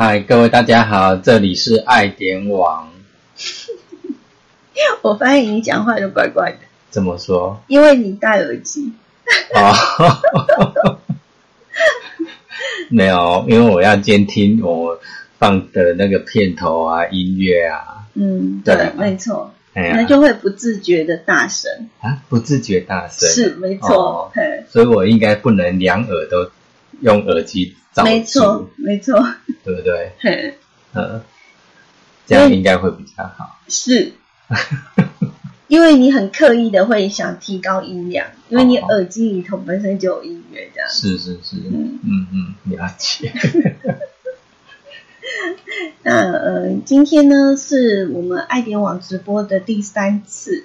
嗨，各位大家好，这里是爱点网。我发现你讲话就怪怪的，怎么说？因为你戴耳机。哦，没有，因为我要监听我放的那个片头啊、音乐啊。嗯，对对，没错，那就会不自觉的大声。啊，不自觉大声。是，没哦错，嘿所以我应该不能两耳都用耳机罩住，没错，没错，对不对？嘿，嗯，这样应该会比较好。是。因为你很刻意的会想提高音量，因为你哦耳机里头本身就有音乐，这样。是是是，嗯嗯嗯，了解。那呃，今天呢是我们爱点网直播的第三次，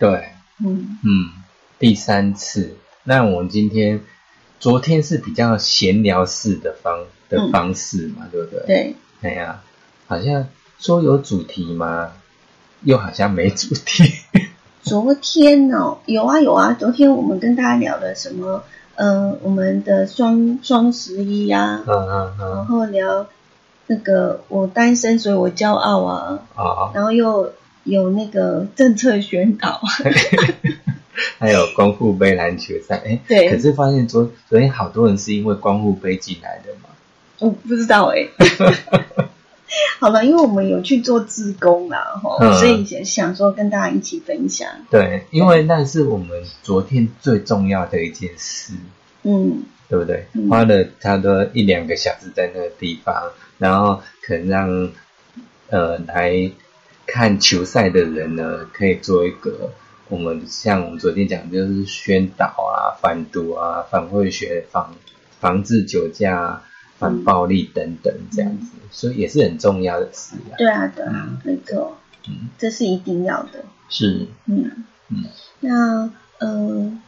对，嗯，嗯，第三次。那我们今天，昨天是比较闲聊式的方的嗯方式嘛，对不对？。对，哎呀，好像说有主题嘛，又好像没主题。昨天哦，有啊有啊，昨天我们跟大家聊了什么？呃，我们的双双十一啊，嗯嗯嗯然嗯，后聊那个我单身，所以我骄傲啊，啊，然后又有那个政策宣导，还有光复杯篮球赛，哎，对可是发现昨昨天好多人是因为光复杯进来的嘛。我不知道哎、好了，因为我们有去做自工啦，吼、嗯所以想想说跟大家一起分享，对，因为那是我们昨天最重要的一件事。嗯对不对？嗯花了差不多一两个小时在那个地方，然后可能让呃来看球赛的人呢，可以做一个我们像我们昨天讲，就是宣导啊、反毒啊、反贿学、防防治酒驾、啊、反暴力等等这样子，所以也是很重要的事啊。对啊对啊嗯，没错，嗯，这是一定要的。是，嗯嗯，那呃，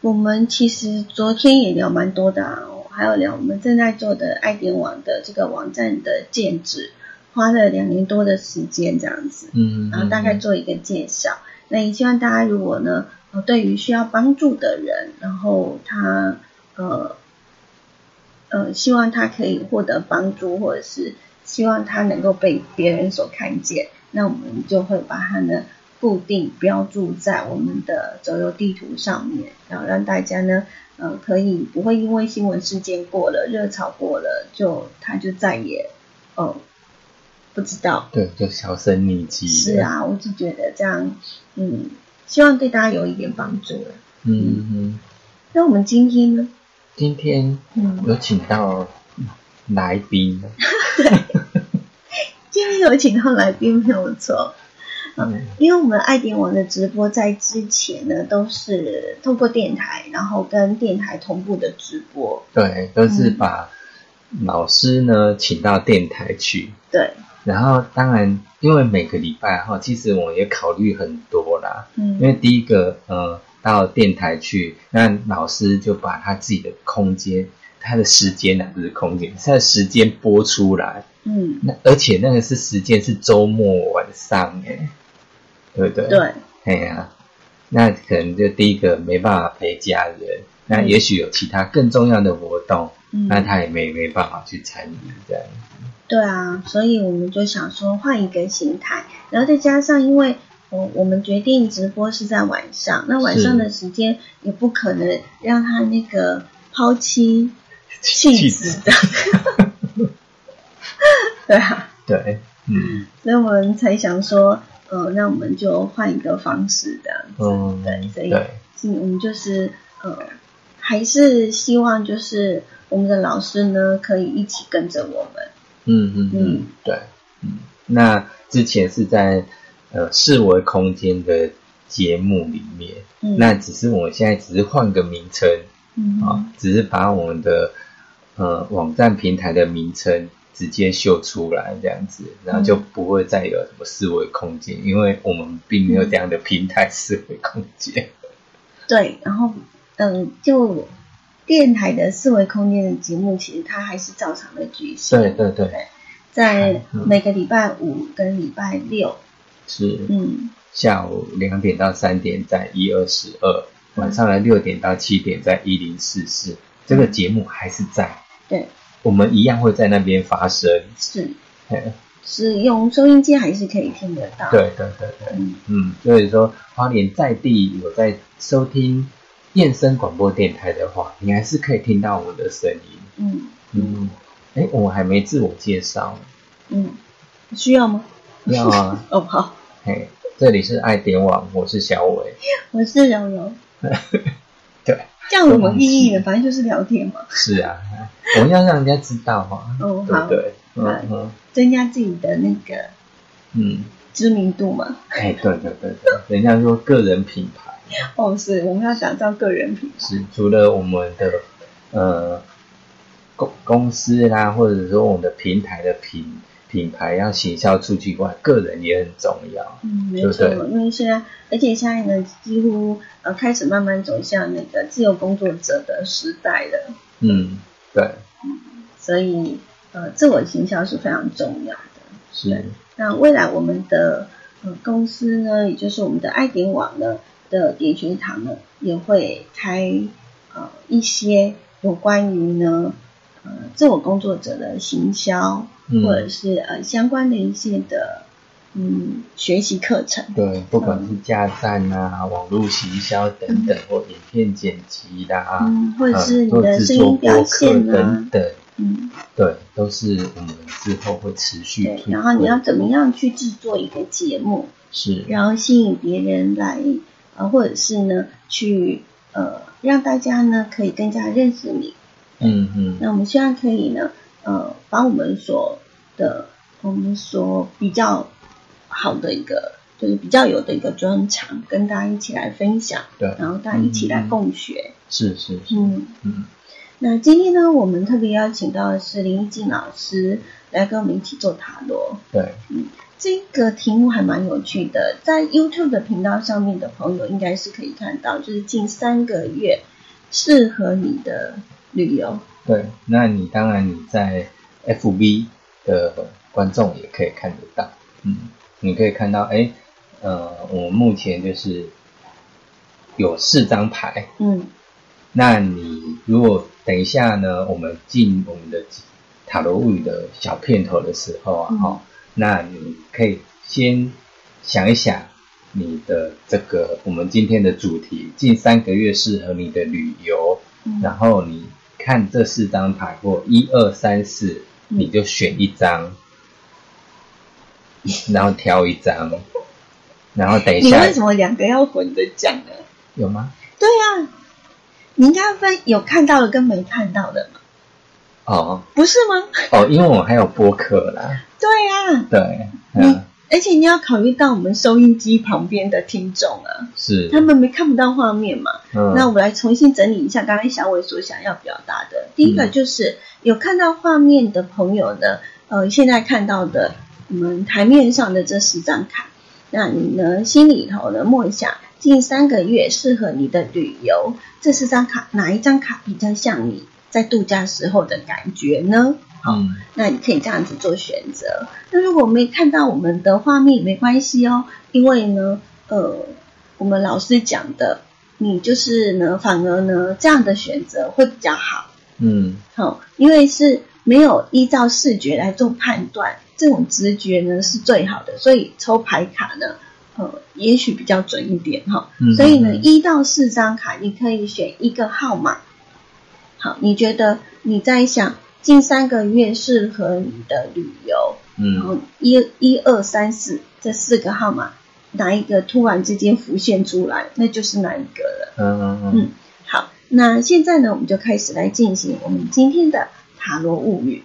我们其实昨天也聊蛮多的啊，还有聊我们正在做的爱点网的这个网站的建制，花了两年多的时间这样子，嗯，然后大概做一个介绍。那也希望大家如果呢，呃，对于需要帮助的人，然后他呃呃，希望他可以获得帮助，或者是希望他能够被别人所看见，那我们就会把它呢固定标注在我们的走游地图上面，然后让大家呢，呃，可以不会因为新闻事件过了、热潮过了，就他就再也呃不知道。对，就销声匿迹。是，啊，我就觉得这样，嗯，希望对大家有一点帮助了。嗯嗯，那我们今天呢？今天嗯，有请到来宾。今天有请到来宾没有错，嗯因为我们爱点网的直播在之前呢都是透过电台，然后跟电台同步的直播。对，都是把老师呢请到电台去，对，然后当然因为每个礼拜哈，其实我也考虑很多啦，嗯。因嗯为第一个呃到电台去，那老师就把他自己的空间。他的时间呢、不是空间，他的时间播出来，嗯，那而且那个是时间是周末晚上哎，对不对？对，哎呀、那可能就第一个没办法陪家人，那也许有其他更重要的活动，嗯，那他也没没办法去参与这样。对啊，所以我们就想说换一个形态，然后再加上因为。我我们决定直播是在晚上，那晚上的时间也不可能让他那个抛妻弃子的，对啊，对，嗯所以我们才想说，呃，那我们就换一个方式这样子。嗯，对，所以我们就是呃，还是希望就是我们的老师呢，可以一起跟着我们。嗯嗯嗯嗯，对，嗯。那之前是在呃四维空间的节目里面，嗯，那只是我们现在只是换个名称嗯啊，只是把我们的呃网站平台的名称直接秀出来这样子，然后就不会再有什么四维空间，因为我们并没有这样的平台四维空间。对，然后嗯，就电台的四维空间的节目，其实它还是照常的举行。对对对，在嗯每个礼拜五跟礼拜六，是。嗯，下午两点到三点在一二十二，晚上的六点到七点在一零四四，这个节目还是在。对，我们一样会在那边发生。是。是用收音机还是可以听得到？，对对对对，嗯。嗯，所以说花莲在地有在收听燕声广播电台的话，你还是可以听到我们的声音。嗯。嗯，哎，我还没自我介绍，嗯，需要吗？要啊，哦，好，嘿，这里是爱点网，我是小伟。我是柔柔，对，这样有什么意义呢？反正就是聊天嘛，是啊，我们要让人家知道嘛，哦好对对？嗯好。嗯。增加自己的那个嗯，知名度嘛。哎，对对对对，人家说个人品牌哦，是，我们要打造个人品牌。是除了我们的呃公公司啦，或者说我们的平台的品品牌要行销出去以外，个人也很重要。嗯，没错，对因为现在，而且现在呢，几乎呃开始慢慢走向那个自由工作者的时代了，嗯，对，所以呃，自我行销是非常重要的。是，那未来我们的呃公司呢，也就是我们的爱点网呢的点学堂呢，也会开呃一些有关于呢呃自我工作者的行销，嗯。或者是呃相关的一些的嗯学习课程。对，不管是架站啊、网络行销等等，或影片剪辑啦，嗯，或者是你呃的声音表现啊等，等，嗯，对，都是我们之后会持续对，然后你要怎么样去制作一个节目，是，然后吸引别人来，呃，或者是呢，去呃让大家呢可以更加认识你。嗯嗯，那我们希望可以呢，呃，把我们所的我们所比较好的一个，就是比较有的一个专长，跟大家一起来分享，对，然后大家一起来嗯。共学。是是是，嗯，嗯那今天呢，我们特别邀请到的是林一静老师来跟我们一起做塔罗。对，嗯这个题目还蛮有趣的，在 YouTube 的频道上面的朋友应该是可以看到，就是近三个月适合你的旅游。对，那你当然你在 FB 的观众也可以看得到，嗯，你可以看到，哎，呃，我目前就是有四张牌，嗯那你如果等一下呢，我们进我们的塔罗物语的小片头的时候啊，嗯哦，那你可以先想一想你的这个我们今天的主题，近三个月适合你的旅游，嗯然后你看这四张牌或一二三四，嗯你就选一张，然后挑一张，然后等一下你为什么两个要混着讲呢？有吗？对呀、你应该分有看到的跟没看到的嘛，哦。不是吗？哦，因为我还有播客啦，对呀、对，你嗯，而且你要考虑到我们收音机旁边的听众啊，是，他们没看不到画面嘛。嗯，那我们来重新整理一下刚才小伟所想要表达的。第一个嗯就是有看到画面的朋友呢，呃，现在看到的我们台面上的这十张卡，那你呢心里头呢默想，近三个月适合你的旅游，这四张卡哪一张卡比较像你在度假时候的感觉呢？好，嗯那你可以这样子做选择。那如果没看到我们的画面也没关系哦，因为呢，呃，我们老师讲的，你就是呢，反而呢这样的选择会比较好。嗯好、因为是没有依照视觉来做判断，这种直觉呢是最好的，所以抽牌卡呢，呃，也许比较准一点哈、嗯所以呢，嗯一到四张卡，你可以选一个号码。好，你觉得你在想近三个月适合你的旅游，然后嗯一一二三四这四个号码，哪一个突然之间浮现出来，那就是哪一个了。嗯嗯嗯嗯，好，那现在呢，我们就开始来进行我们今天的塔罗物语。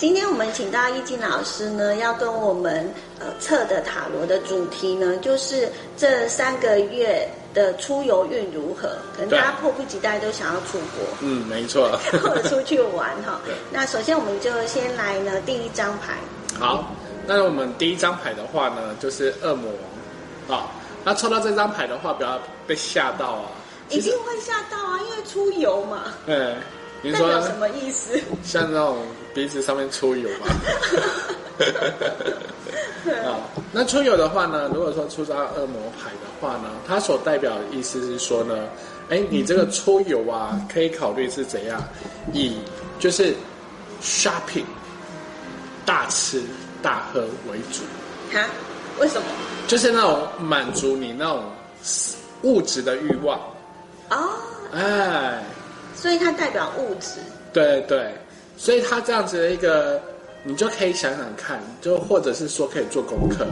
今天我们请到易经老师呢，要跟我们呃测的塔罗的主题呢，就是这三个月的出游运如何？可能大家迫不及待都想要出国，嗯，没错，或者出去玩哈。那首先我们就先来呢第一张牌。好，那我们第一张牌的话呢，就是恶魔王。好，那抽到这张牌的话，不要被吓到啊。一定会吓到啊，因为出游嘛。对。代表什么意思？像那种鼻子上面出油嘛。啊，那出油的话呢？如果说出张恶魔牌的话呢，它所代表的意思是说呢，哎，你这个出油啊，可以考虑是怎样，以就是 shopping 大吃大喝为主。哈？为什么？就是那种满足你那种物质的欲望。哦。哎。所以它代表物质，对对，所以它这样子的一个，你就可以想想看，就或者是说可以做功课，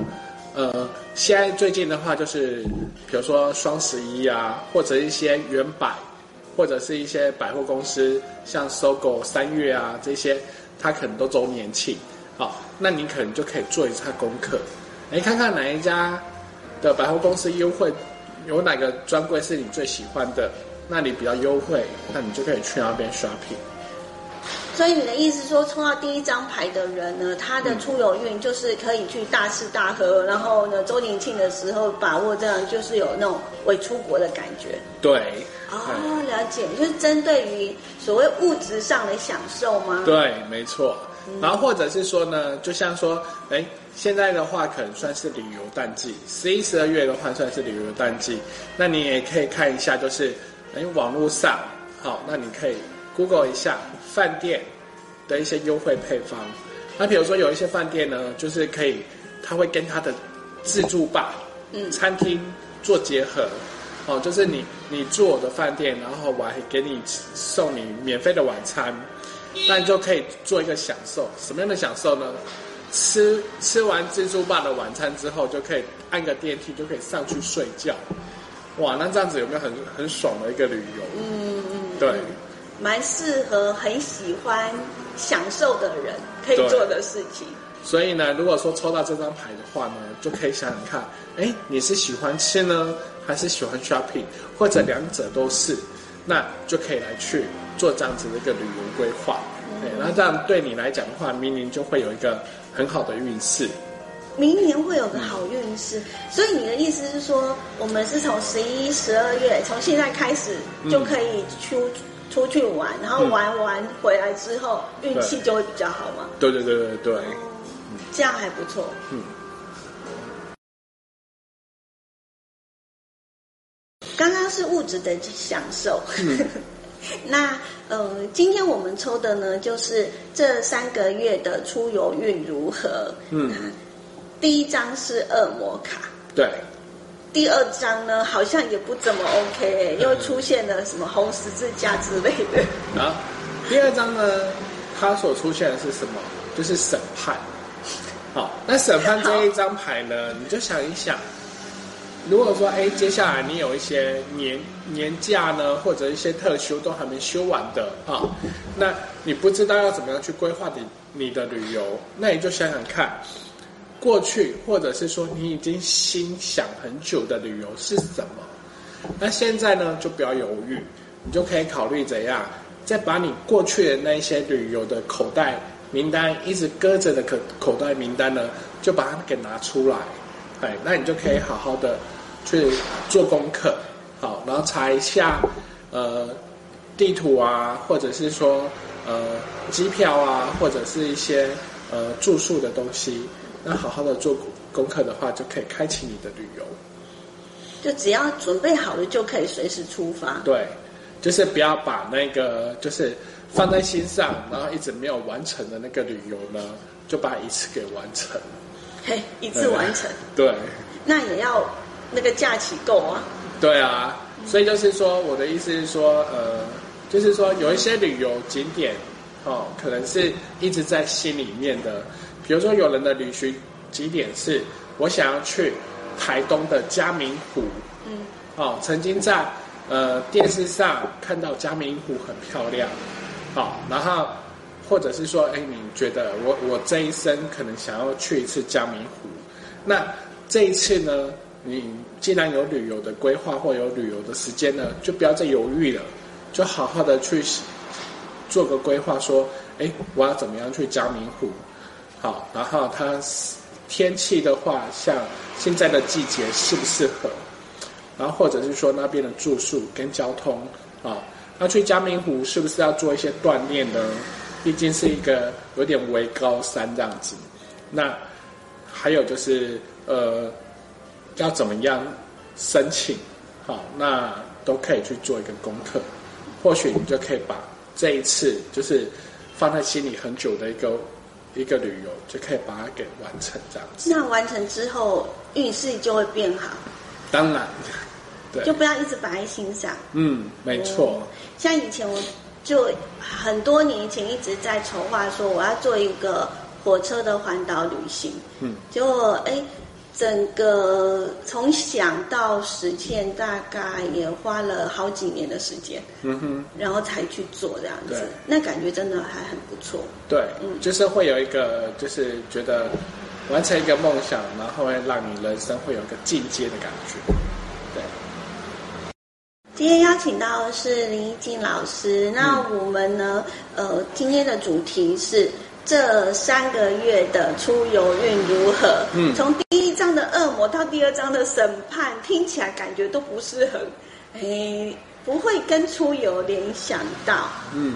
呃，现在最近的话就是，比如说双十一啊，或者一些原百，或者是一些百货公司，像搜狗三月啊这些，它可能都周年庆，好，那你可能就可以做一下功课，哎，看看哪一家的百货公司优惠，有哪个专柜是你最喜欢的。那里比较优惠，那你就可以去那边 shopping。所以你的意思说，抽到第一张牌的人呢，他的出游运就是可以去大吃大喝，然后呢，周年庆的时候把握这样，就是有那种未出国的感觉。对。哦，了解，就是针对于所谓物质上的享受吗？对，没错。然后或者是说呢，就像说，哎，现在的话可能算是旅游淡季，十一、十二月的话算是旅游淡季，那你也可以看一下，就是。哎，网络上好，那你可以 Google 一下饭店的一些优惠配方。那比如说有一些饭店呢，就是可以，他会跟他的自助吧，嗯，餐厅做结合，哦，就是你你住我的饭店，然后我还给你送你免费的晚餐，那你就可以做一个享受。什么样的享受呢？吃吃完自助吧的晚餐之后，就可以按个电梯就可以上去睡觉。哇，那这样子有没有很很爽的一个旅游？嗯嗯，对，蛮适合很喜欢享受的人可以做的事情。所以呢，如果说抽到这张牌的话呢，就可以想想看，哎，你是喜欢吃呢，还是喜欢 shopping，或者两者都是，那就可以来去做这样子的一个旅游规划。对，那这样对你来讲的话，明年就会有一个很好的运势。明年会有个好运势，所以你的意思是说，我们是从十一、十二月，从现在开始就可以出出去玩，然后玩完回来之后，运气就会比较好嘛？对对对对对，这样还不错。嗯，刚刚是物质的享受，那呃，今天我们抽的呢，就是这三个月的出游运如何？嗯。第一张是恶魔卡，对。第二张呢，好像也不怎么 OK，又出现了什么红十字架之类的。啊，第二张呢，它所出现的是什么？就是审判。好，那审判这一张牌呢，你就想一想，如果说哎，接下来你有一些年年假呢，或者一些特休都还没休完的啊，那你不知道要怎么样去规划你你的旅游，那你就想想看。过去，或者是说你已经心想很久的旅游是什么？那现在呢，就不要犹豫，你就可以考虑怎样，再把你过去的那一些旅游的口袋名单，一直搁着的口口袋名单呢，就把它给拿出来，哎，那你就可以好好的去做功课，好，然后查一下，呃，地图啊，或者是说，呃，机票啊，或者是一些呃住宿的东西。那好好的做功课的话，就可以开启你的旅游。就只要准备好了，就可以随时出发。对，就是不要把那个就是放在心上，然后一直没有完成的那个旅游呢，就把一次给完成。嘿，一次完成。对。那也要那个假期够啊。对啊，所以就是说，我的意思是说，呃，就是说有一些旅游景点，哦，可能是一直在心里面的。比如说，有人的旅行景点是，我想要去台东的嘉明湖。嗯。哦，曾经在呃电视上看到嘉明湖很漂亮。好，然后或者是说，哎，你觉得我我这一生可能想要去一次嘉明湖，那这一次呢，你既然有旅游的规划或有旅游的时间呢，就不要再犹豫了，就好好的去做个规划，说，哎，我要怎么样去嘉明湖？好，然后它天气的话，像现在的季节适不适合？然后或者是说那边的住宿跟交通啊，那去嘉明湖是不是要做一些锻炼呢？毕竟是一个有点微高山这样子。那还有就是呃，要怎么样申请？好，那都可以去做一个功课。或许你就可以把这一次就是放在心里很久的一个一个旅游，就可以把它给完成这样子。那完成之后运势就会变好。当然。对就不要一直摆在心上。嗯，没错。像以前我就很多年前一直在筹划说我要做一个火车的环岛旅行。嗯，结果哎，整个从想到实现大概也花了好几年的时间。嗯哼，然后才去做这样子，那感觉真的还很不错。对，嗯，就是会有一个就是觉得完成一个梦想，然后会让你人生会有一个进阶的感觉。今天邀请到的是林一静老师。那我们呢？呃，今天的主题是这三个月的出游运如何？嗯，从第一章的恶魔到第二章的审判，听起来感觉都不是很，哎，不会跟出游联想到，嗯，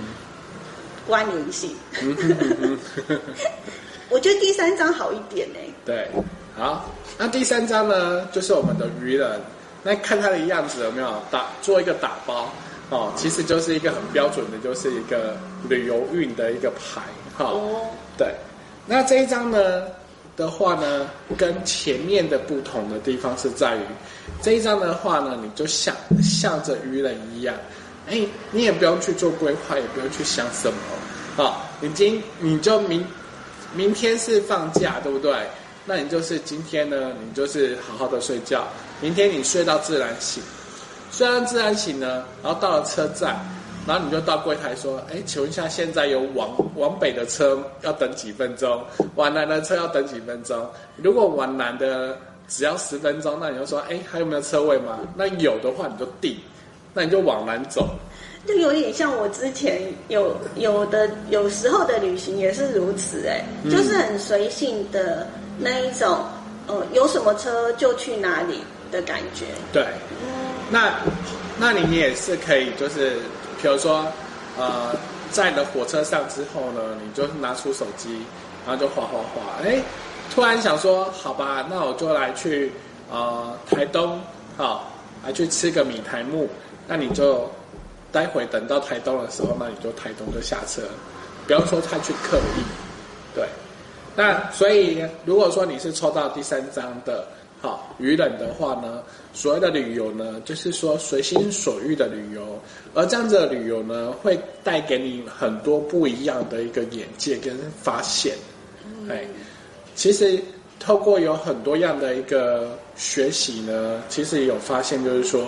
关联性。我觉得第三章好一点呢。对，好，那第三章呢，就是我们的愚人。那看他的样子有没有打做一个打包哦，其实就是一个很标准的，就是一个旅游运的一个牌哈。对，那这一张呢的话呢，跟前面的不同的地方是在于，这一张的话呢，你就像像着愚人一样，哎，你也不用去做规划，也不用去想什么啊，你今你就明明天是放假，对不对？那你就是今天呢，你就是好好的睡觉。明天你睡到自然醒，睡到自然醒呢，然后到了车站，然后你就到柜台说：“哎，请问一下，现在有往往北的车要等几分钟，往南的车要等几分钟？如果往南的只要十分钟，那你就说：哎，还有没有车位吗？那有的话你就订，那你就往南走。就有点像我之前有有的有时候的旅行也是如此，哎，就是很随性的那一种，呃，有什么车就去哪里。”的感觉对，那那你也是可以，就是比如说，呃，在了火车上之后呢，你就拿出手机，然后就滑滑滑，哎，突然想说，好吧，那我就来去呃台东，好，来去吃个米台木，那你就待会等到台东的时候，那你就台东就下车，不要说太去刻意，对，那所以如果说你是抽到第三张的。好，愚人的话呢，所谓的旅游呢，就是说随心所欲的旅游，而这样子的旅游呢，会带给你很多不一样的一个眼界跟发现。哎，其实透过有很多样的一个学习呢，其实也有发现，就是说，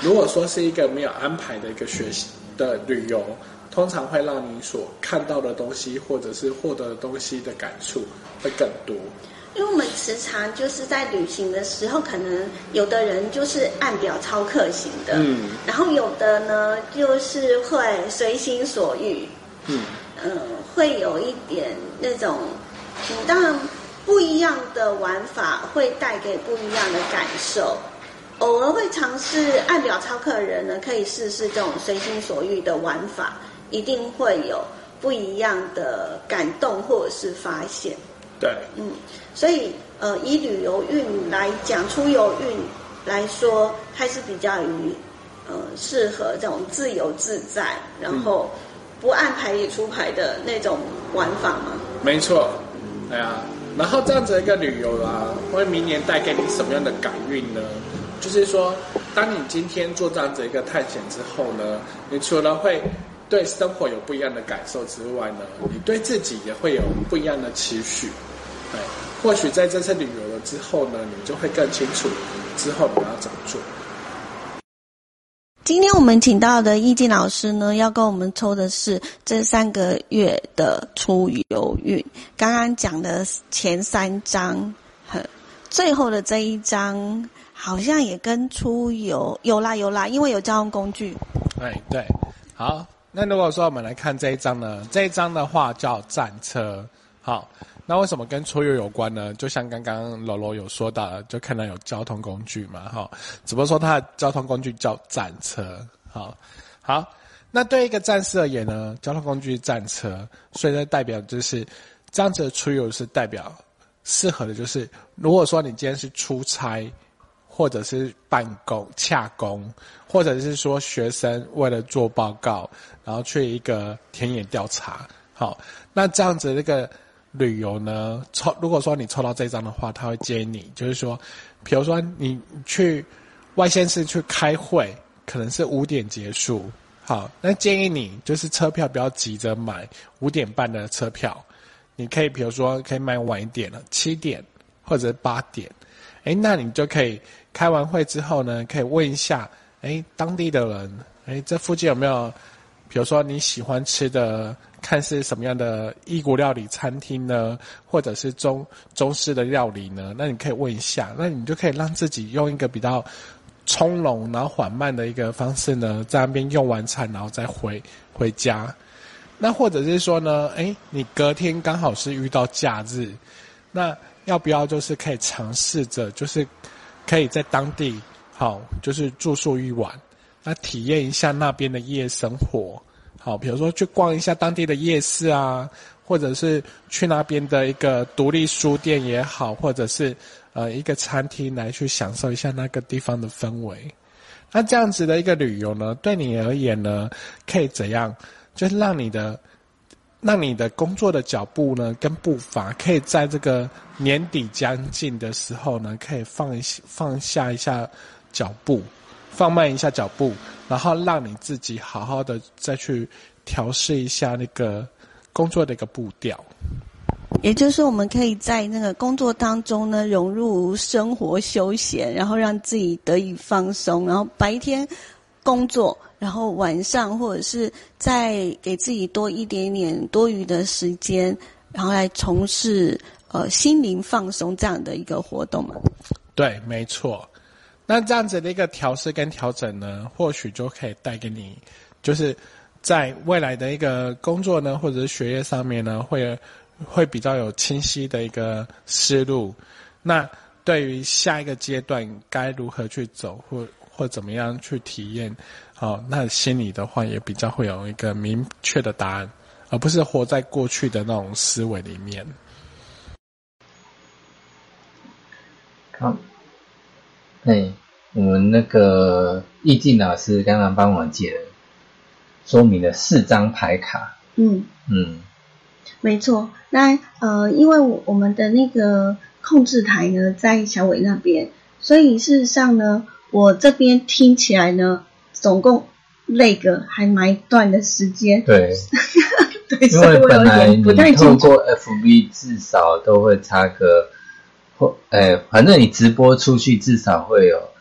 如果说是一个没有安排的一个学习的旅游，通常会让你所看到的东西，或者是获得的东西的感触会更多。因为我们时常就是在旅行的时候，可能有的人就是按表超客型的，嗯，然后有的呢就是会随心所欲，嗯嗯，会有一点那种，嗯，当然不一样的玩法会带给不一样的感受。偶尔会尝试按表超客的人呢，可以试试这种随心所欲的玩法，一定会有不一样的感动或者是发现。对，嗯。所以，呃，以旅游运来讲，出游运来说，还是比较于呃适合这种自由自在，然后不按牌理出牌的那种玩法吗？没错，哎呀，然后这样子一个旅游啊，会明年带给你什么样的改运呢？就是说，当你今天做这样子一个探险之后呢，你除了会对生活有不一样的感受之外呢，你对自己也会有不一样的期许，哎。或许在这次旅游了之后呢，你就会更清楚之后你要怎么做。今天我们请到的易静老师呢，要跟我们抽的是这三个月的出游运。刚刚讲的前三章，很最后的这一章，好像也跟出游有啦有啦，因为有交通工具。哎，对，好。那如果说我们来看这一章呢，这一章的话叫战车，好。那为什么跟出游有关呢？就像刚刚罗罗有说到，就看到有交通工具嘛，哈，只不过说它的交通工具叫战车，好，好。那对一个战士而言呢，交通工具战车，所以呢代表就是这样子的出游是代表适合的，就是如果说你今天是出差，或者是办公、洽工，或者是说学生为了做报告，然后去一个田野调查，好，那这样子那个。旅游呢，抽如果说你抽到这张的话，他会建议你，就是说，比如说你去外县市去开会，可能是五点结束，好，那建议你就是车票不要急着买五点半的车票，你可以比如说可以买晚一点了，七点或者八点，哎，那你就可以开完会之后呢，可以问一下，哎，当地的人，哎，这附近有没有，比如说你喜欢吃的。看是什么样的异国料理餐厅呢，或者是中中式的料理呢？那你可以问一下，那你就可以让自己用一个比较从容然后缓慢的一个方式呢，在那边用完餐，然后再回回家。那或者是说呢，哎，你隔天刚好是遇到假日，那要不要就是可以尝试着，就是可以在当地好，就是住宿一晚，那体验一下那边的夜生活。好，比如说去逛一下当地的夜市啊，或者是去那边的一个独立书店也好，或者是呃一个餐厅来去享受一下那个地方的氛围。那这样子的一个旅游呢，对你而言呢，可以怎样？就是让你的让你的工作的脚步呢，跟步伐，可以在这个年底将近的时候呢，可以放一放下一下脚步。放慢一下脚步，然后让你自己好好的再去调试一下那个工作的一个步调。也就是我们可以在那个工作当中呢，融入生活休闲，然后让自己得以放松。然后白天工作，然后晚上或者是再给自己多一点点多余的时间，然后来从事呃心灵放松这样的一个活动嘛。对，没错。那这样子的一个调试跟调整呢，或许就可以带给你，就是在未来的一个工作呢，或者是学业上面呢，会会比较有清晰的一个思路。那对于下一个阶段该如何去走，或或怎么样去体验，好，那心里的话也比较会有一个明确的答案，而不是活在过去的那种思维里面。好，哎。我们那个易静老师刚刚帮我解说明了四张牌卡。嗯嗯，没错。那呃，因为我我们的那个控制台呢在小伟那边，所以事实上呢，我这边听起来呢，总共那个还蛮短的时间。对，对，因为本来你透过 FB 至少都会差个或哎，反正你直播出去至少会有。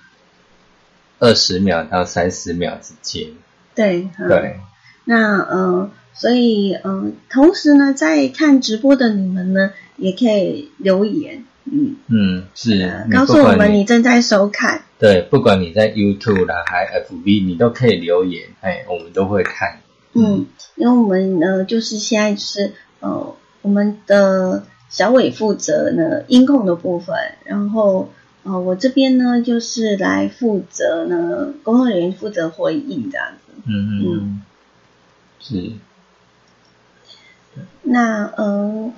二十秒到三十秒之间，对对，那呃，所以嗯，同时呢，在看直播的你们呢，也可以留言，嗯。嗯，是告诉我们你正在收看，对，不管你在 YouTube 啦，还 FB，你都可以留言，哎，我们都会看，嗯，因为我们呢，就是现在是呃，我们的小伟负责呢音控的部分，然后。哦，我这边呢就是来负责呢，工作人员负责回应这样子。嗯嗯，是。那呃，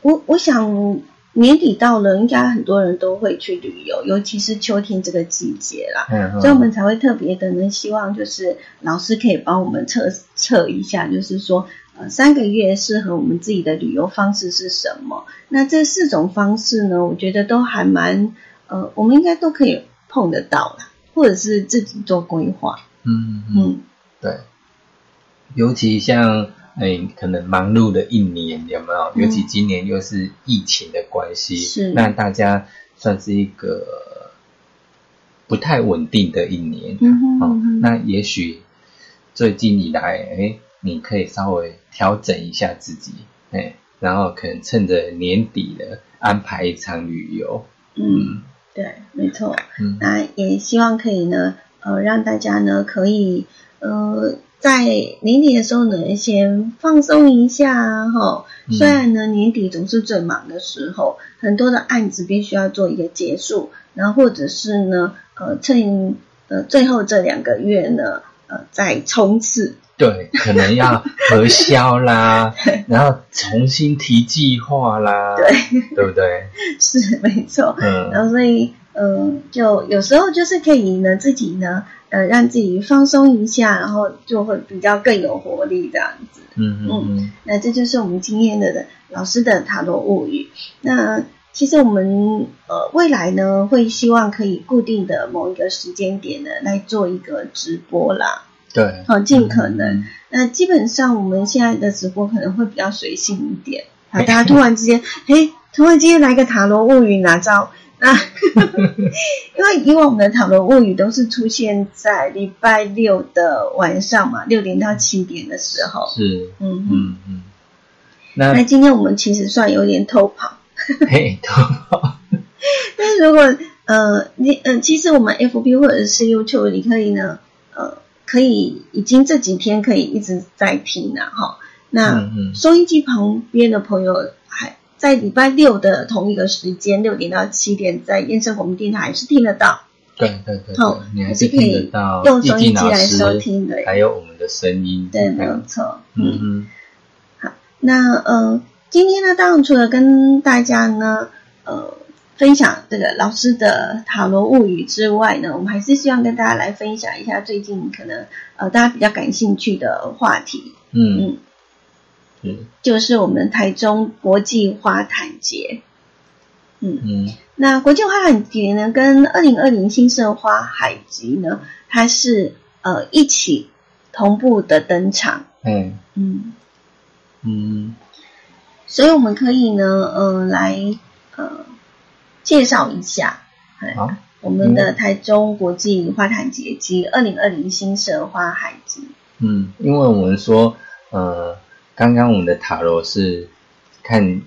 我我想年底到了，应该很多人都会去旅游，尤其是秋天这个季节啦。嗯。所以我们才会特别的呢，希望就是老师可以帮我们测测一下，就是说呃三个月适合我们自己的旅游方式是什么？那这四种方式呢，我觉得都还蛮。呃，我们应该都可以碰得到啦，或者是自己做规划。嗯嗯，对。尤其像哎，可能忙碌的一年，有没有？尤其今年又是疫情的关系，是那大家算是一个不太稳定的一年。嗯嗯哼，那也许最近以来，哎，你可以稍微调整一下自己，哎，然后可能趁着年底了安排一场旅游。嗯，对，没错。嗯那也希望可以呢，呃，让大家呢可以呃在年底的时候呢，先放松一下啊，哈。嗯虽然呢年底总是最忙的时候，很多的案子必须要做一个结束，然后或者是呢，呃，趁呃最后这两个月呢，呃，再冲刺。对，可能要核销啦，然后重新提计划啦，对，对不对？是没错。嗯然后所以，嗯、就有时候就是可以呢，自己呢，呃，让自己放松一下，然后就会比较更有活力这样子。嗯嗯嗯那这就是我们今天的老师的塔罗物语。那其实我们呃未来呢，会希望可以固定的某一个时间点呢来做一个直播啦。对，好，尽可能。嗯那基本上我们现在的直播可能会比较随性一点啊，大家突然之间，嘿，突然之间来个塔罗物语哪招？那 因为以往我们的塔罗物语都是出现在礼拜六的晚上嘛，六点到七点的时候。是，嗯嗯。嗯嗯。那那今天我们其实算有点偷跑，嘿，偷跑，但是如果呃你呃，其实我们 FB 或者是 YouTube，你可以呢呃可以已经这几天可以一直在听了哈。那收音机旁边的朋友还在礼拜六的同一个时间，六点到七点，在燕声广播电台还是听得到，对对对好，你还还是可以用收音机来收师听的。还有我们的声音，对，没有错。嗯嗯好那呃，今天呢，当然除了跟大家呢呃分享这个老师的塔罗物语之外呢，我们还是希望跟大家来分享一下最近可能呃大家比较感兴趣的话题，嗯。嗯，是就是我们台中国际花坛节。嗯，嗯。那国际花坛节呢，跟二零二零新社花海集呢，它是呃一起同步的登场。嗯。嗯。嗯。所以我们可以呢，呃，来呃介绍一下，哎好我们的台中国际花坛节及二零二零新社花海节。嗯，因为我们说呃，刚刚我们的塔罗是看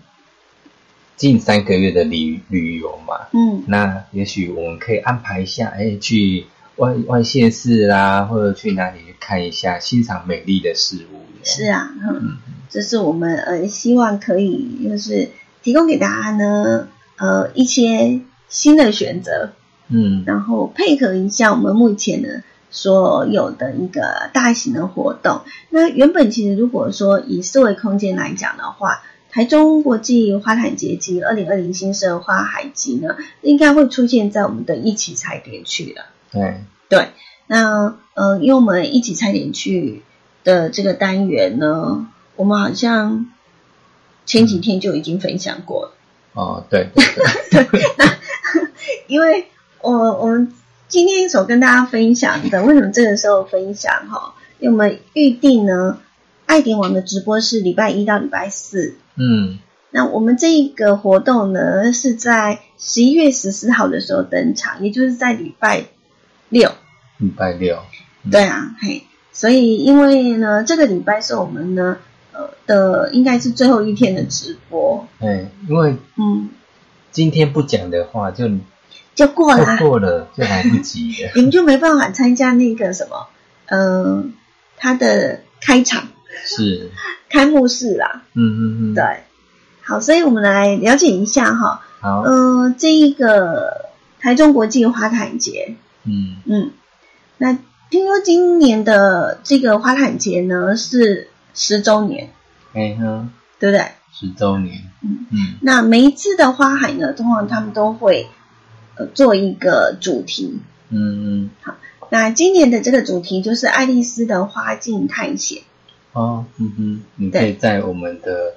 近三个月的旅旅游嘛，嗯那也许我们可以安排一下，哎，去外外县市啦，或者去哪里去看一下，欣赏美丽的事物。是啊，嗯，这是我们呃希望可以就是提供给大家呢，呃一些新的选择，嗯然后配合一下我们目前呢所有的一个大型的活动。那原本其实如果说以四维空间来讲的话，台中国际花坛节及二零二零新社花海集呢，应该会出现在我们的一起踩点去了。对，对，那呃，因为我们一起踩点去的这个单元呢，我们好像前几天就已经分享过了。哦，对对对，因为我我们今天所跟大家分享的，为什么这个时候分享哈？因为我们预定呢，爱点网的直播是礼拜一到礼拜四。嗯那我们这一个活动呢，是在十一月十四号的时候登场，也就是在礼拜六。礼拜六，对啊，嘿，所以因为呢，这个礼拜是我们呢，呃的应该是最后一天的直播，哎，因为嗯，今天不讲的话，就就过了。过了，就来不及了。你们就没办法参加那个什么，呃，他的开场。是，开幕式啦。嗯嗯嗯，对，好，所以我们来了解一下哈，好，呃，这一个台中国际花坛节，嗯。嗯，那听说今年的这个花坛节呢是十周年，哎哼，对不对？十周年，嗯。嗯。那每一次的花海呢，通常他们都会呃做一个主题。嗯嗯，好那今年的这个主题就是爱丽丝的花境探险。哦，嗯哼，你可以在我们的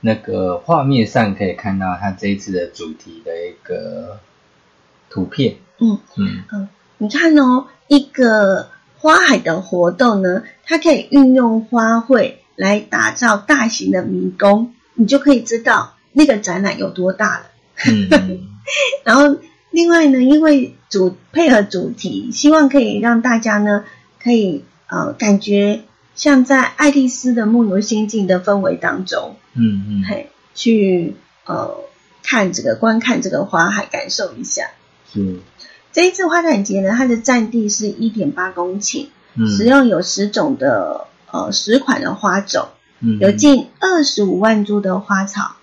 那个画面上可以看到它这一次的主题的一个图片，嗯嗯。嗯你看哦，一个花海的活动呢，它可以运用花卉来打造大型的迷宫，你就可以知道那个展览有多大了。然后另外呢，因为主配合主题，希望可以让大家呢可以呃感觉像在爱丽丝的梦游仙境的氛围当中，嗯嗯，嘿，去呃看这个观看这个花海，感受一下。是，这一次花展节呢，它的占地是一点八公顷，嗯，使用有十种的呃十款的花种，嗯有近二十五万株的花草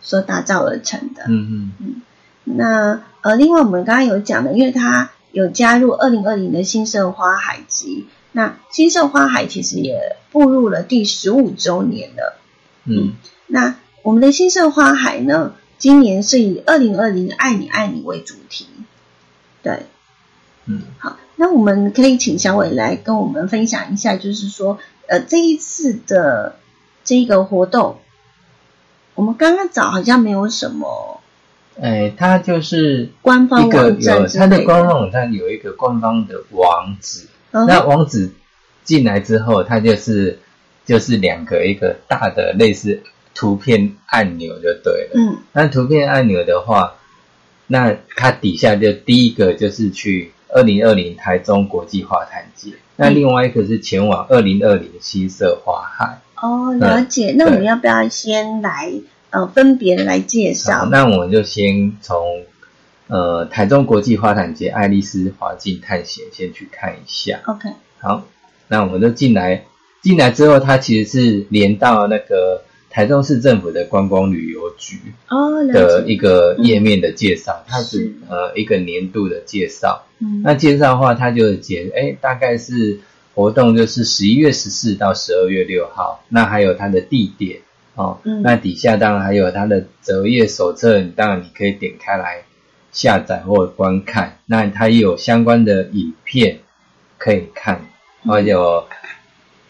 所打造而成的。嗯嗯那呃，另外我们刚刚有讲的，因为它有加入二零二零的新社花海集，那新社花海其实也步入了第十五周年了。嗯那我们的新社花海呢，今年是以二零二零爱你爱你为主题。对，嗯好，那我们可以请小伟来跟我们分享一下，就是说，呃，这一次的这个活动，我们刚刚找好像没有什么哎，它就是官方一个网站有它的官方网站有一个官方的网址，嗯那网址进来之后，它就是就是两个一个大的类似图片按钮就对了。嗯那图片按钮的话，那它底下就第一个就是去二零二零台中国际花坛节，那另外一个是前往二零二零西色花海。哦，了解。那我们要不要先来呃分别来介，绍？那我们就先从呃台中国际花坛节爱丽丝花境探险先去看一下。OK，好，那我们就进来，进来之后，它其实是连到那个台中市政府的观光旅游局哦，的一个页面的介绍，它是是呃一个年度的介绍。嗯那介绍的话，它就解哎大概是活动就是十一月十四到十二月六号，那还有它的地点哦。嗯那底下当然还有它的折页手册，当然你可以点开来下载或观看。那它也有相关的影片可以看，嗯还有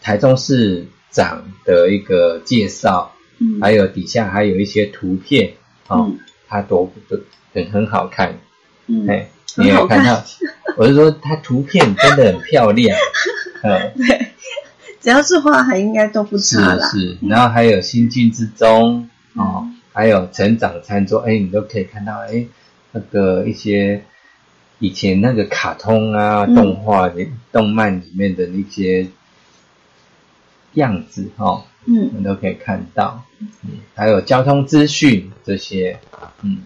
台中市长的一个介绍，嗯还有底下还有一些图片哦，嗯它都都很很好看。嗯哎，你有看看到？我是说，它图片真的很漂亮，嗯，对，只要是花还应该都不是差啦。是，然后还有心境之中哦嗯，还有成长餐桌，哎，你都可以看到，哎，那个一些以前那个卡通啊、嗯动画、动漫里面的那些样子哦，嗯。我们都可以看到，嗯，还有交通资讯这些，嗯，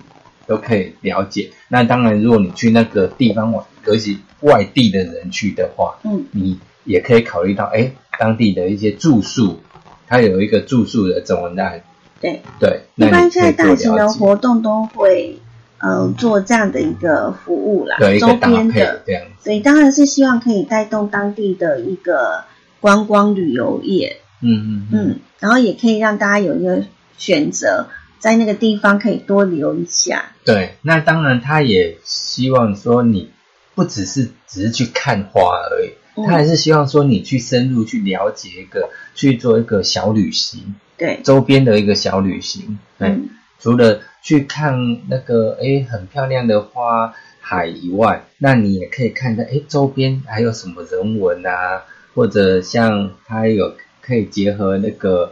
都可以了解。那当然，如果你去那个地方玩，尤其外地的人去的话，嗯。你也可以考虑到，哎，当地的一些住宿，它有一个住宿的总文案，对，对，一般现在大型的活动都会呃做这样的一个服务啦，对周边的，这样子，所以当然是希望可以带动当地的一个观光旅游业，嗯嗯嗯，嗯，然后也可以让大家有一个选择，在那个地方可以多留一下，对，那当然他也希望说你不只是只是去看花而已，嗯。他还是希望说你去深入去了解一个，去做一个小旅行，对，周边的一个小旅行。对，嗯。除了去看那个诶很漂亮的花海以外，那你也可以看到诶周边还有什么人文啊，或者像它有可以结合那个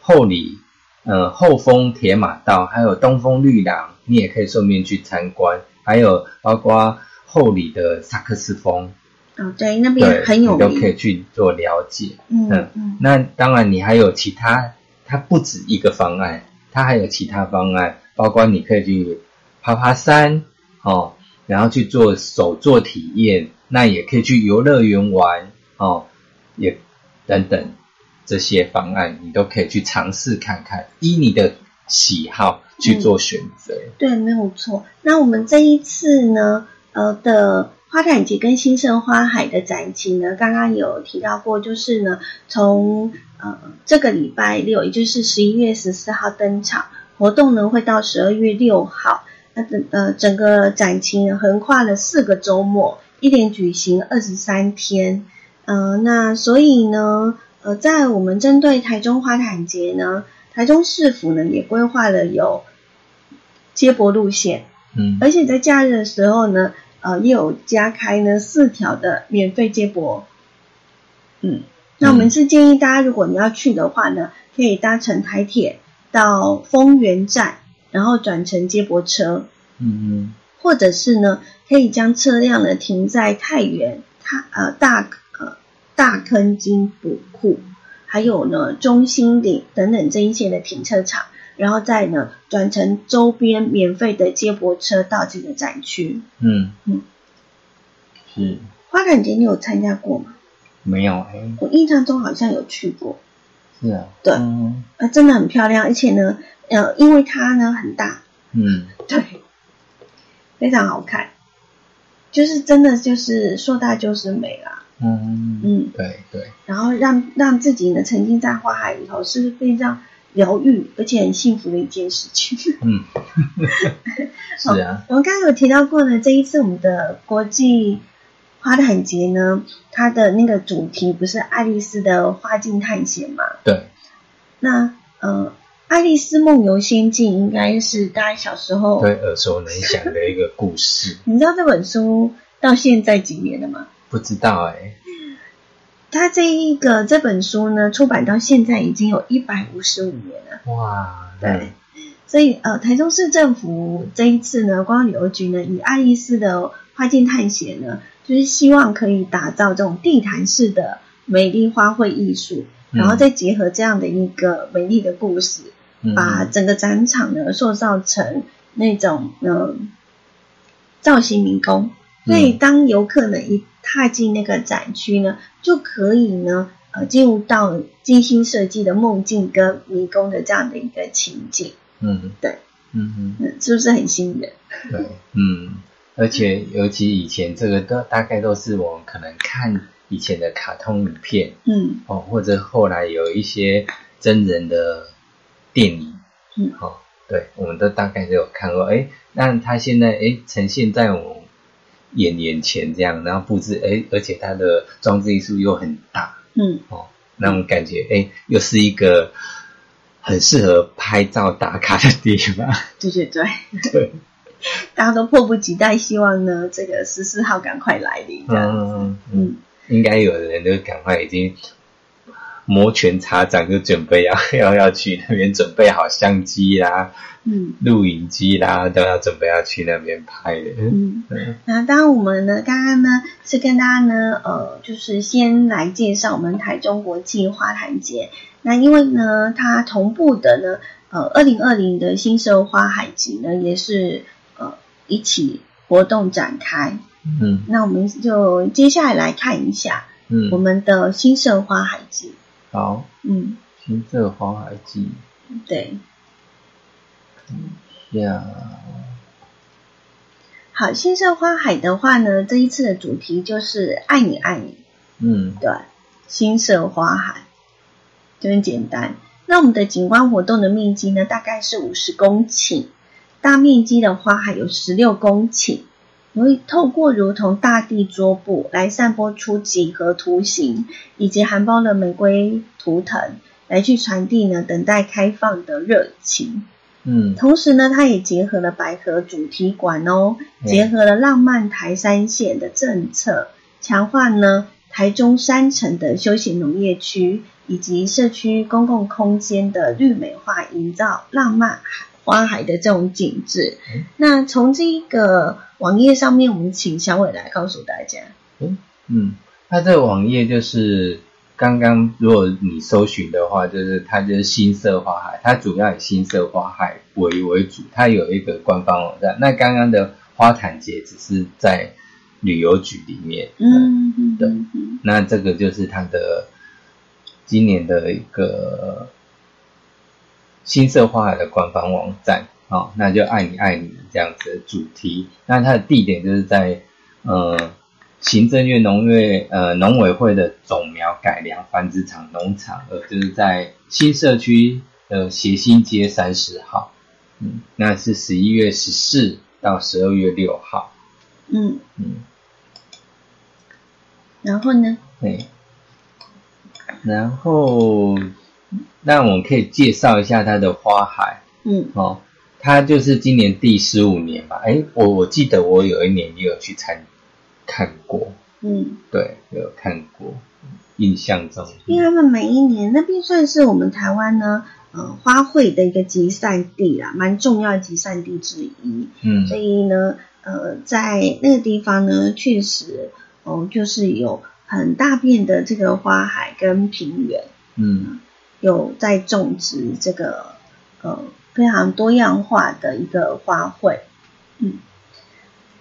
后里呃后丰铁马道，还有东风绿廊，你也可以顺便去参观，还有包括后里的萨克斯风，哦，对，那边，很有你都可以，去做了解。嗯嗯嗯。那当然，你还有其他，它不止一个方案，它还有其他方案，包括你可以去爬爬山哦，然后去做手作体验，那也可以去游乐园玩哦，也等等这些方案，你都可以去尝试看看，依你的喜好去做选择。对，没有错。那我们这一次呢，呃的花展节跟新盛花海的展期呢，刚刚有提到过，就是呢，从呃这个礼拜六，也就是十一月十四号登场，活动呢会到十二月六号。那整呃整个展期横跨了四个周末，一连举行二十三天。呃，那所以呢，呃，在我们针对台中花坛节呢，台中市府呢也规划了有接驳路线，嗯。而且在假日的时候呢，呃，也有加开呢四条的免费接驳。嗯，那我们是建议大家，如果你要去的话呢，可以搭乘台铁到丰原站，然后转乘接驳车，嗯或者是呢，可以将车辆呢停在太原、太呃大呃大坑金补库，还有呢中心里等等这一些的停车场，然后再呢转成周边免费的接驳车到这个展区。嗯。嗯，是。花展节你有参加过吗？没有哎，我印象中好像有去过，是啊，对。嗯。呃，真的很漂亮，而且呢，呃，因为它呢很大，嗯。对，非常好看，就是真的就是说大就是美啦，嗯嗯，对对，然后让让自己呢沉浸在花海里头是非常疗愈而且很幸福的一件事情。嗯，是啊，我们刚刚有提到过呢，这一次我们的国际花坛节呢，它的那个主题不是爱丽丝的花境探险嘛？对，那呃，爱丽丝梦游仙境应该是大家小时候，对耳熟能详的一个故事，你知道这本书到现在几年了吗？不知道哎，他这一个这本书呢，出版到现在已经有一百五十五年了。哇，对，所以呃，台中市政府这一次呢，观光旅游局呢，以爱丽丝的花境探险呢，就是希望可以打造这种地毯式的美丽花卉艺术，嗯然后再结合这样的一个美丽的故事，嗯把整个展场呢塑造成那种嗯造型迷宫。所以当游客呢一踏进那个展区呢，就可以呢呃进入到精心设计的梦境跟迷宫的这样的一个情景。嗯对，嗯嗯。嗯，是不是很吸引人？对，嗯，而且尤其以前这个都大概都是我们可能看以前的卡通影片嗯哦，或者后来有一些真人的电影，嗯哦，对，我们都大概都有看过。哎，那它现在哎呈现在我们眼眼前这样，然后布置哎，而且它的装置艺术又很大嗯哦，那种感觉哎，又是一个很适合拍照打卡的地方。对对对，对，大家都迫不及待，希望呢这个十四号赶快来临，这样。嗯嗯。嗯，应该有的人都赶快已经摩拳擦掌，就准备 要要要去那边准备好相机啦、嗯录影机啦，都要准备要去那边拍的。嗯。嗯那当然，我们呢，刚刚呢是跟大家呢，呃，就是先来介绍我们台中国际花坛节。那因为呢，它同步的呢，呃，二零二零的新社花海集呢，也是呃一起活动展开。嗯那我们就接下来来看一下嗯我嗯，们的新社花海集。好，嗯，金色花海记对。呀，好，新色花海的话呢，这一次的主题就是爱你爱你。嗯对，新色花海就很简单。那我们的景观活动的面积呢，大概是五十公顷，大面积的花海有十六公顷。你会透过如同大地桌布来散播出几何图形，以及含苞的玫瑰图腾，来去传递呢等待开放的热情。嗯同时呢，它也结合了百合主题馆哦，嗯结合了浪漫台山线的政策，强化呢台中山城的休闲农业区以及社区公共空间的绿美化，营造浪漫海花海的这种景致。嗯那从这个网页上面，我们请小伟来告诉大家。嗯嗯，它这个网页就是刚刚如果你搜寻的话，就是它就是新色花海，它主要以新色花海为为主，它有一个官方网站。那刚刚的花坛节只是在旅游局里面，嗯嗯，对那这个就是它的今年的一个新色花海的官方网站，好、那就爱你爱你这样子的主题。那它的地点就是在呃行政院农业呃农委会的种苗改良繁殖场农场，呃就是在新社区的协兴街三十号，嗯，那是十一月十四到十二月六号，嗯，嗯。然后呢？对，然后那我们可以介绍一下它的花海。嗯。哦，它就是今年第十五年吧？哎，我我记得我有一年也有去参看过，嗯，对，有看过，印象中，因为他们每一年那边算是我们台湾呢，呃，花卉的一个集散地啦，蛮重要的集散地之一。嗯。所以呢，呃，在那个地方呢，确实哦，就是有很大片的这个花海跟平原，嗯有在种植这个呃非常多样化的一个花卉，嗯，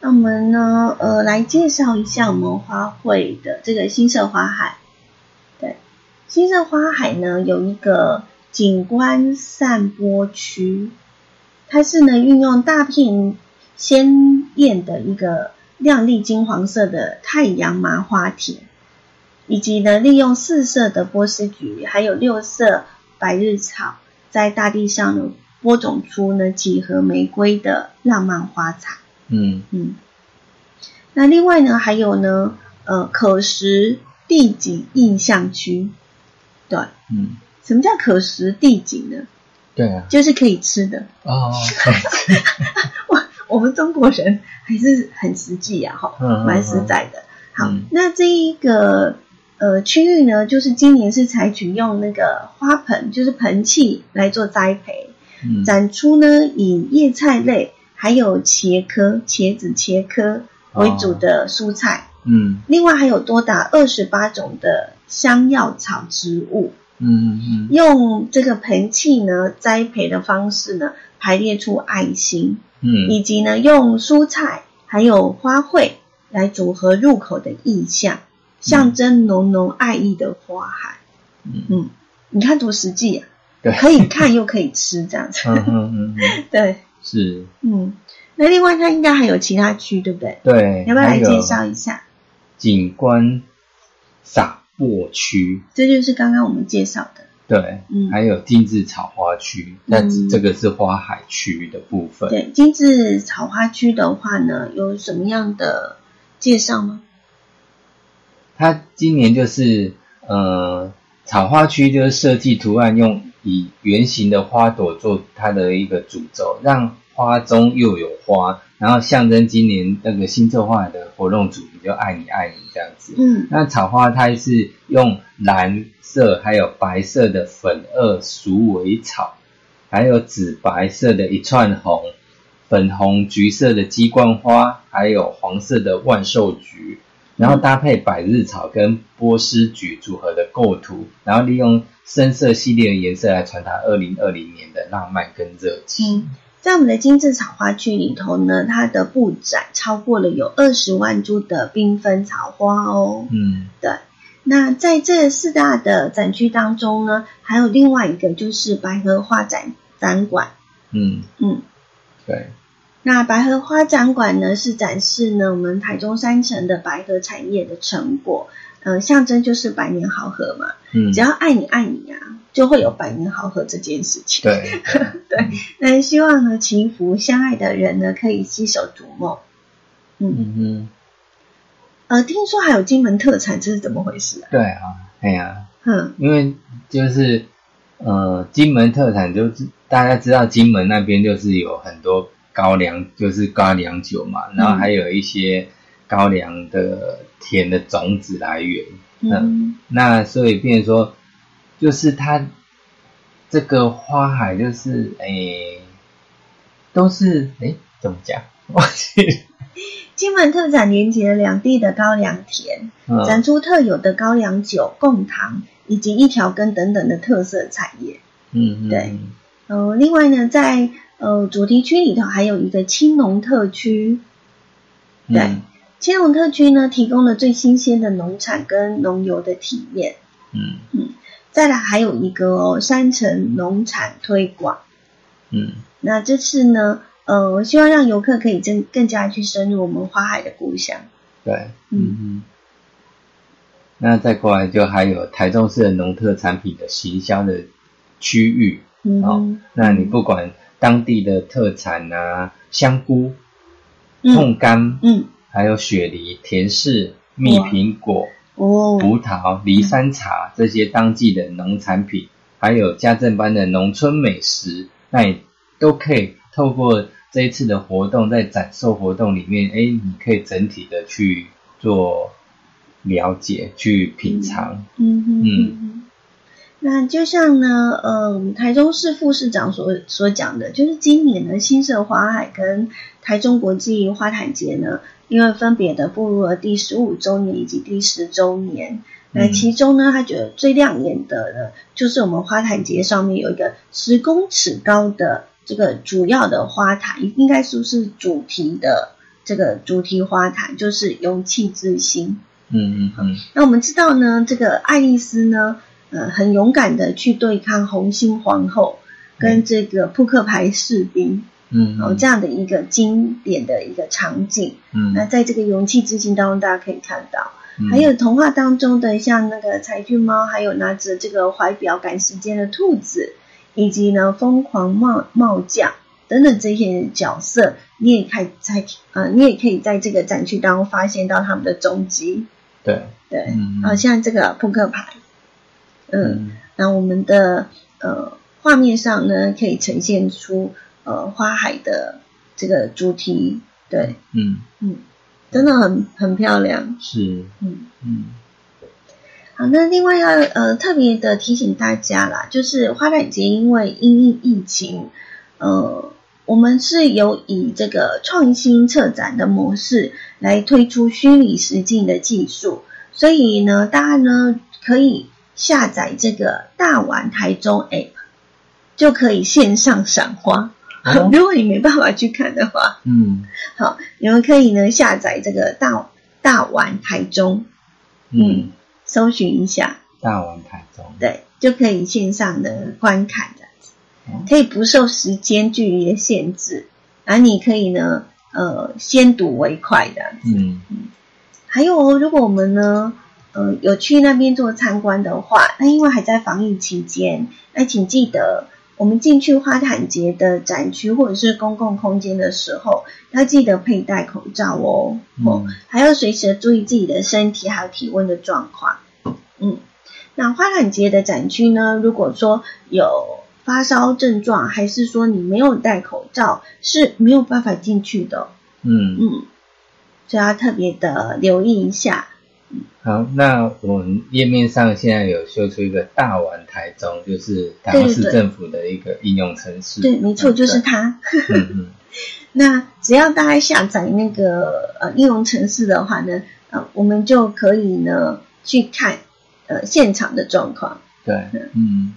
那我们呢呃来介绍一下我们花卉的这个新色花海，对，新色花海呢有一个景观散播区，它是呢运用大片鲜艳的一个亮丽金黄色的太阳麻花田。以及呢，利用四色的波斯菊，还有六色百日草，在大地上呢播种出呢几何玫瑰的浪漫花彩。嗯嗯，那另外呢，还有呢，呃，可食地景印象区。对，嗯，什么叫可食地景呢？对啊，就是可以吃的。哦，我我们中国人还是很实际呀、哈，嗯蛮实在的。好，嗯那这一个呃区域呢，就是今年是采取用那个花盆，就是盆器来做栽培，嗯。展出呢以叶菜类还有茄科、茄子、茄科为主的蔬菜，嗯。另外还有多达二十八种的香药草植物。嗯嗯。用这个盆器呢栽培的方式呢，排列出爱心，嗯。以及呢用蔬菜还有花卉来组合入口的意象，象征浓浓爱意的花海。嗯嗯，你看多实际啊！对可以看又可以吃，这样子。嗯嗯嗯嗯，对，是，嗯，那另外它应该还有其他区，对不对？对，要不要来介绍一下？景观撒播区，这就是刚刚我们介绍的。对，嗯还有金字草花区，那嗯这个是花海区的部分。对，金字草花区的话呢，有什么样的介绍吗？它今年就是呃草花区就是设计图案用以圆形的花朵做它的一个主轴，让花中又有花，然后象征今年那个新策划的活动主题就爱你爱你这样子。嗯那草花它是用蓝色还有白色的粉二鼠尾草，还有紫白色的一串红，粉红橘色的鸡冠花，还有黄色的万寿菊，然后搭配百日草跟波斯菊组合的构图，然后利用深色系列的颜色来传达二零二零年的浪漫跟热情。嗯，在我们的金字草花区里头呢，它的布展超过了有二十万株的缤纷草花哦。嗯对，那在这四大的展区当中呢，还有另外一个就是百合花展展馆。嗯，嗯，对，那百合花展馆呢是展示呢我们台中山城的百合产业的成果，呃，象征就是百年好合嘛。嗯只要爱你爱你啊，就会有百年好合这件事情。对，对，那希望呢，祈福相爱的人呢，可以携手逐梦。嗯，嗯嗯，呃，听说还有金门特产，这是怎么回事啊？对啊，哎呀、哼，因为就是呃，金门特产就是大家知道金门那边就是有很多高粱，就是高粱酒嘛，然后还有一些高粱的田的种子来源。嗯那所以变成说，就是它这个花海就是诶，都是诶怎么讲？忘记了。金门特产连接了两地的高粱田，嗯展出特有的高粱酒、贡糖以及一条根等等的特色产业。嗯，嗯对，呃，另外呢，在呃主题区里头还有一个青农特区，对嗯青农特区呢提供了最新鲜的农产跟农游的体验。嗯嗯再来还有一个哦，山城农产推广。嗯那这次呢，呃，我希望让游客可以更更加去深入我们花海的故乡。对，嗯嗯嗯。那再过来就还有台中市的农特产品的行销的区域，哦嗯哼，那你不管当地的特产啊，香菇、嗯。痛柑，嗯。还有雪梨、甜柿、蜜苹果、哦，葡萄、梨山茶这些当季的农产品，还有家政班的农村美食，那你都可以透过这一次的活动，在展售活动里面，哎，你可以整体的去做了解、去品尝。嗯。那就像呢，呃，台中市副市长所所讲的，就是今年呢，新社花海跟台中国际花坛节呢，因为分别的步入了第十五周年以及第十周年。那其中呢，他觉得最亮眼的呢，就是我们花坛节上面有一个十公尺高的这个主要的花坛，应该说是主题的这个主题花坛，就是勇气之心。嗯嗯嗯。那我们知道呢，这个爱丽丝呢，呃，很勇敢的去对抗红心皇后跟这个扑克牌士兵，嗯，哦，这样的一个经典的一个场景。嗯，那在这个勇气之心当中，大家可以看到。还有童话当中的像那个柴郡猫，还有拿着这个怀表赶时间的兔子，以及呢疯狂帽帽匠等等这些角色，你也可以在呃，你也可以在这个展区当中发现到他们的踪迹。对对，嗯像这个扑克牌，嗯，那我们的呃画面上呢，可以呈现出呃花海的这个主题，对，嗯。嗯。真的很很漂亮，是，嗯。嗯，好，那另外要呃特别的提醒大家啦，就是花展节因为因应疫情，呃，我们是有以这个创新策展的模式来推出虚拟实境的技术，所以呢，大家呢可以下载这个大玩台中 App，就可以线上赏花。如果你没办法去看的话，嗯，好，你们可以呢下载这个大大玩台中，嗯，搜寻一下。大玩台中，对，就可以线上的观看这样子，可以不受时间距离的限制，而你可以呢，呃，先睹为快这样子，嗯。嗯，还有哦，如果我们呢，呃，有去那边做参观的话，那因为还在防疫期间，那请记得。我们进去花坛节的展区或者是公共空间的时候，要记得佩戴口罩哦，哦，还要随时注意自己的身体还有体温的状况。嗯，那花坛节的展区呢，如果说有发烧症状，还是说你没有戴口罩，是没有办法进去的。嗯嗯，所以要特别的留意一下。好，那我们页面上现在有秀出一个大玩台中，就是台中市政府的一个应用程式。对，没错，就是它。嗯嗯。那只要大家下载那个呃应用程式的话呢，呃，我们就可以呢去看呃现场的状况。对，嗯，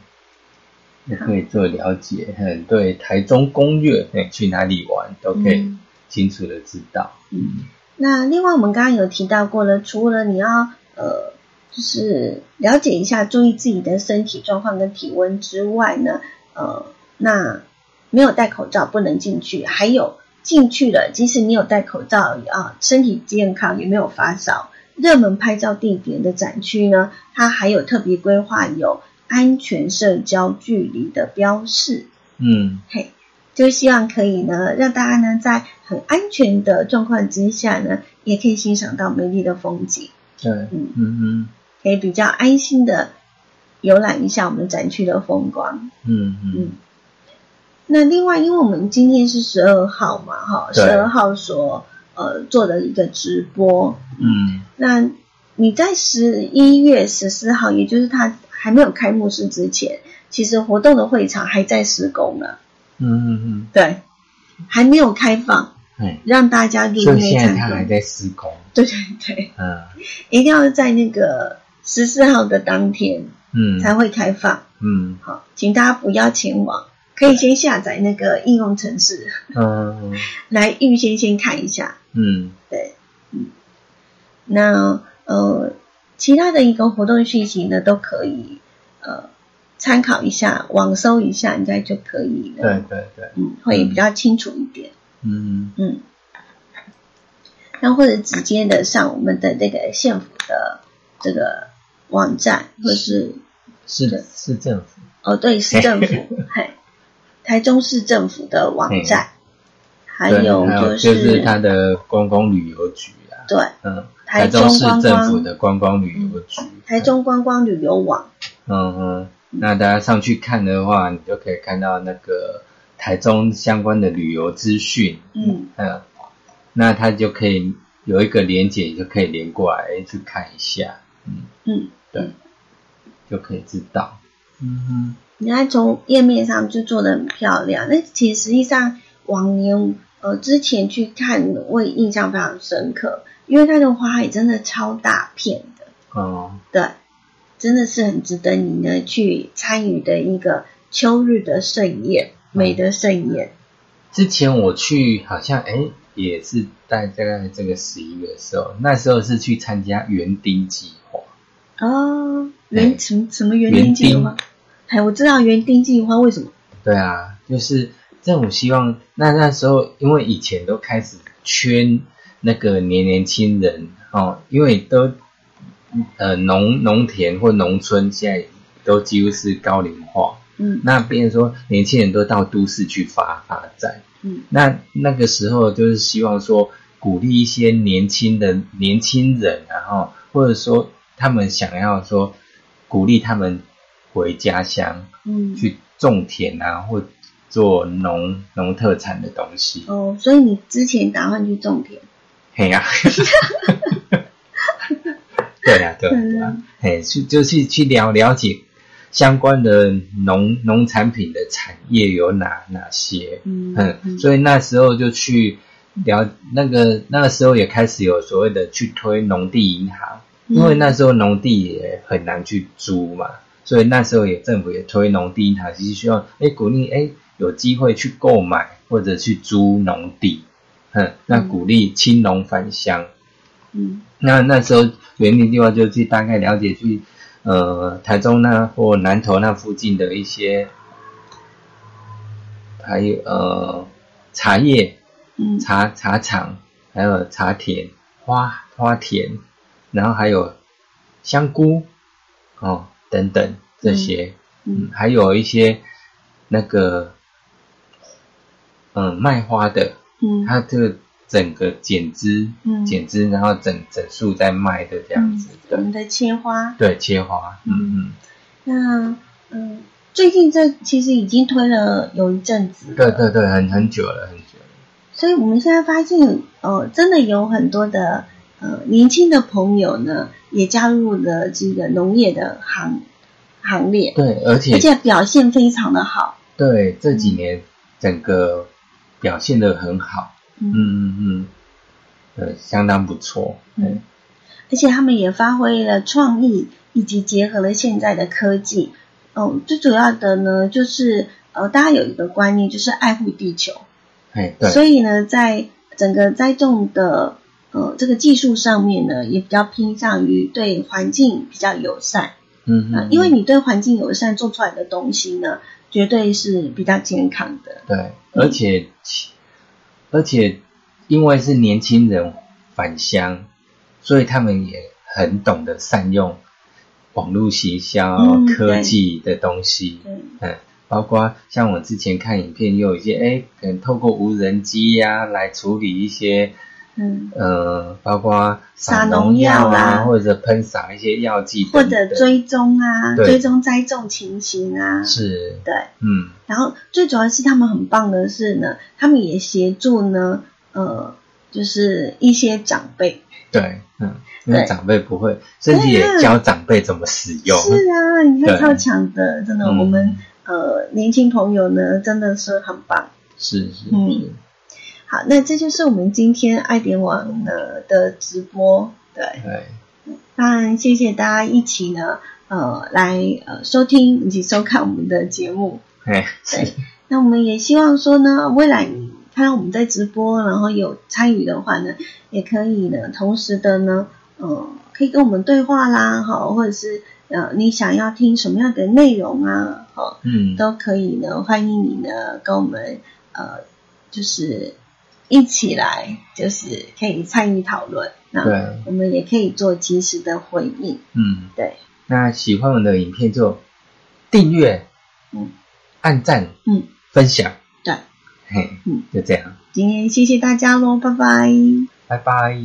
也可以做了解，很对台中攻略，去哪里玩都可以清楚的知道。嗯。那另外，我们刚刚有提到过了，除了你要呃，就是了解一下，注意自己的身体状况跟体温之外呢，呃，那没有戴口罩不能进去，还有进去了，即使你有戴口罩啊，身体健康也没有发烧，热门拍照地点的展区呢，它还有特别规划有安全社交距离的标示。嗯，嘿。就希望可以呢，让大家呢在很安全的状况之下呢，也可以欣赏到美丽的风景。对，嗯嗯嗯，可以比较安心的游览一下我们展区的风光。嗯嗯。那另外，因为我们今天是十二号嘛，哈，十二号所呃做的一个直播。嗯。那你在十一月十四号，也就是它还没有开幕式之前，其实活动的会场还在施工呢。嗯嗯嗯，对，还没有开放，嗯，让大家入内参现在它还在施工。对对对，嗯，一定要在那个十四号的当天，嗯，才会开放。嗯，好，请大家不要前往，可以先下载那个应用程式，嗯，来预先先看一下。嗯，对，嗯，那呃，其他的一个活动讯息呢，都可以呃。参考一下，网搜一下，应该就可以了。对对对，嗯，会比较清楚一点。嗯嗯，然后或者直接的上我们的那个县府的这个网站，或是市市政府。哦，对，市政府，嘿，台中市政府的网站，还有就是它的观光旅游局啊。对，嗯，台中市政府的观光旅游局，台中观光旅游网。嗯嗯。那大家上去看的话，你就可以看到那个台中相关的旅游资讯。嗯。嗯，那它就可以有一个连接，就可以连过来去看一下。嗯。嗯，对，就可以知道。嗯你看从页面上就做的很漂亮，那其实实际上往年呃之前去看，我也印象非常深刻，因为它的花海真的超大片的，哦，对，真的是很值得你呢去参与的一个秋日的盛宴，美的盛宴。之前我去好像哎也是在大概这个十一月的时候，那时候是去参加园丁计划。哦，园什么什么园丁计划园？哎，我知道园丁计划为什么？对啊，就是政府希望那那时候，因为以前都开始圈那个年年轻人哦，因为都呃农农田或农村现在都几乎是高龄化，嗯那变成说年轻人都到都市去发发展，嗯那那个时候就是希望说鼓励一些年轻的年轻人，然后或者说他们想要说鼓励他们回家乡，嗯。去种田啊，或做农农特产的东西。哦，所以你之前打算去种田？嘿呀、对啊、对啊、对呀、嗯。嘿，去就去去了了解相关的农农产品的产业有哪哪些。嗯嗯，所以那时候就去了那个那个时候也开始有所谓的去推农地银行，因为那时候农地也很难去租嘛，所以那时候也政府也推农地银行，其实希望哎鼓励哎有机会去购买或者去租农地，嗯，那鼓励青农返乡。嗯。那那时候园林计划就去大概了解去呃台中那或南投那附近的一些，还有呃茶叶嗯。茶茶厂，还有茶田花花田，然后还有香菇哦等等这些，嗯还有一些那个嗯卖花的，嗯。它这个整个剪枝，嗯。剪枝，然后整整束在卖的这样子的，我们的切花。对，切花，嗯嗯，那嗯，最近这其实已经推了有一阵子，对对对，很很久了，很久了，所以我们现在发现，呃，真的有很多的呃年轻的朋友呢，也加入了这个农业的行行列，对，而且而且表现非常的好。对这几年整个表现的很好，嗯嗯嗯嗯，呃，相当不错，嗯而且他们也发挥了创意，以及结合了现在的科技。嗯，最主要的呢，就是呃，大家有一个观念，就是爱护地球。哎，对，所以呢，在整个栽种的呃这个技术上面呢，也比较偏向于对环境比较友善。嗯嗯，呃因为你对环境友善做出来的东西呢，绝对是比较健康的。对，而且而且因为是年轻人返乡，所以他们也很懂得善用网络行销、嗯科技的东西。嗯，包括像我之前看影片，也有一些哎，可能透过无人机呀、来处理一些嗯，呃，包括撒农农药啊，啊。或者喷洒一些药剂或者追踪啊，追踪栽种情形啊，是，对。嗯，然后最主要是他们很棒的是呢，他们也协助呢，呃，就是一些长辈。对，嗯，因为对。长辈不会，甚至也教长辈怎么使用。是啊，你看超强的，真的，嗯。我们呃年轻朋友呢真的是很棒。是是嗯。是，好，那这就是我们今天爱点网呢的直播。对，对，当然谢谢大家一起呢，呃，来呃收听以及收看我们的节目。哎，对是，那我们也希望说呢，未来你看到我们在直播，然后有参与的话呢，也可以呢，同时的呢，呃，可以跟我们对话啦，哈，或者是呃，你想要听什么样的内容啊，哈，嗯，都可以呢，欢迎你呢跟我们呃，就是一起来，就是可以参与讨论。那对我们也可以做及时的回应。嗯，对，那喜欢我的影片就订阅、嗯按赞、嗯，分享，对，嘿，嗯，就这样，今天谢谢大家喽，拜拜。拜拜。